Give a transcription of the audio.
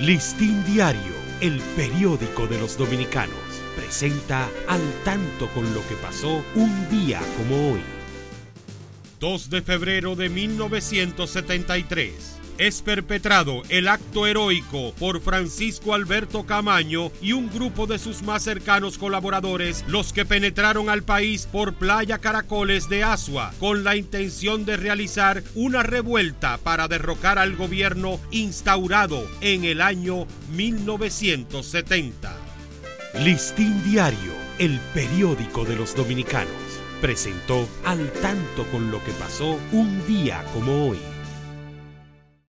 Listín Diario, el periódico de los dominicanos, presenta al tanto con lo que pasó un día como hoy. 2 de febrero de 1973 es perpetrado el acto heroico por Francisco Alberto Camaño y un grupo de sus más cercanos colaboradores, los que penetraron al país por Playa Caracoles de Asua con la intención de realizar una revuelta para derrocar al gobierno instaurado en el año 1970. Listín Diario, el periódico de los dominicanos, presentó al tanto con lo que pasó un día como hoy.